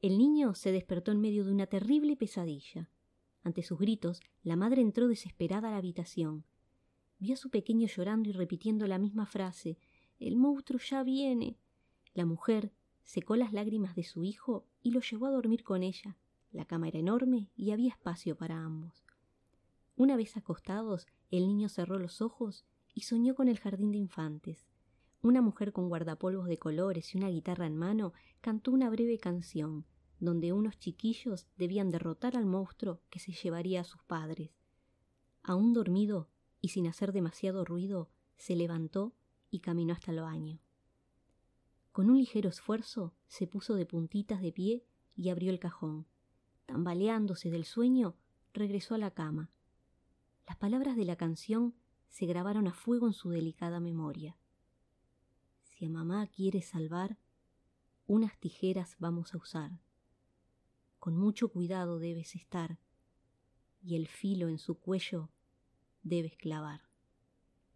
El niño se despertó en medio de una terrible pesadilla. Ante sus gritos, la madre entró desesperada a la habitación. Vio a su pequeño llorando y repitiendo la misma frase El monstruo ya viene. La mujer secó las lágrimas de su hijo y lo llevó a dormir con ella. La cama era enorme y había espacio para ambos. Una vez acostados, el niño cerró los ojos y soñó con el jardín de infantes. Una mujer con guardapolvos de colores y una guitarra en mano cantó una breve canción, donde unos chiquillos debían derrotar al monstruo que se llevaría a sus padres. Aún dormido y sin hacer demasiado ruido, se levantó y caminó hasta el baño. Con un ligero esfuerzo se puso de puntitas de pie y abrió el cajón. Tambaleándose del sueño, regresó a la cama. Las palabras de la canción se grabaron a fuego en su delicada memoria. Si a mamá quiere salvar, unas tijeras vamos a usar. Con mucho cuidado debes estar, y el filo en su cuello debes clavar.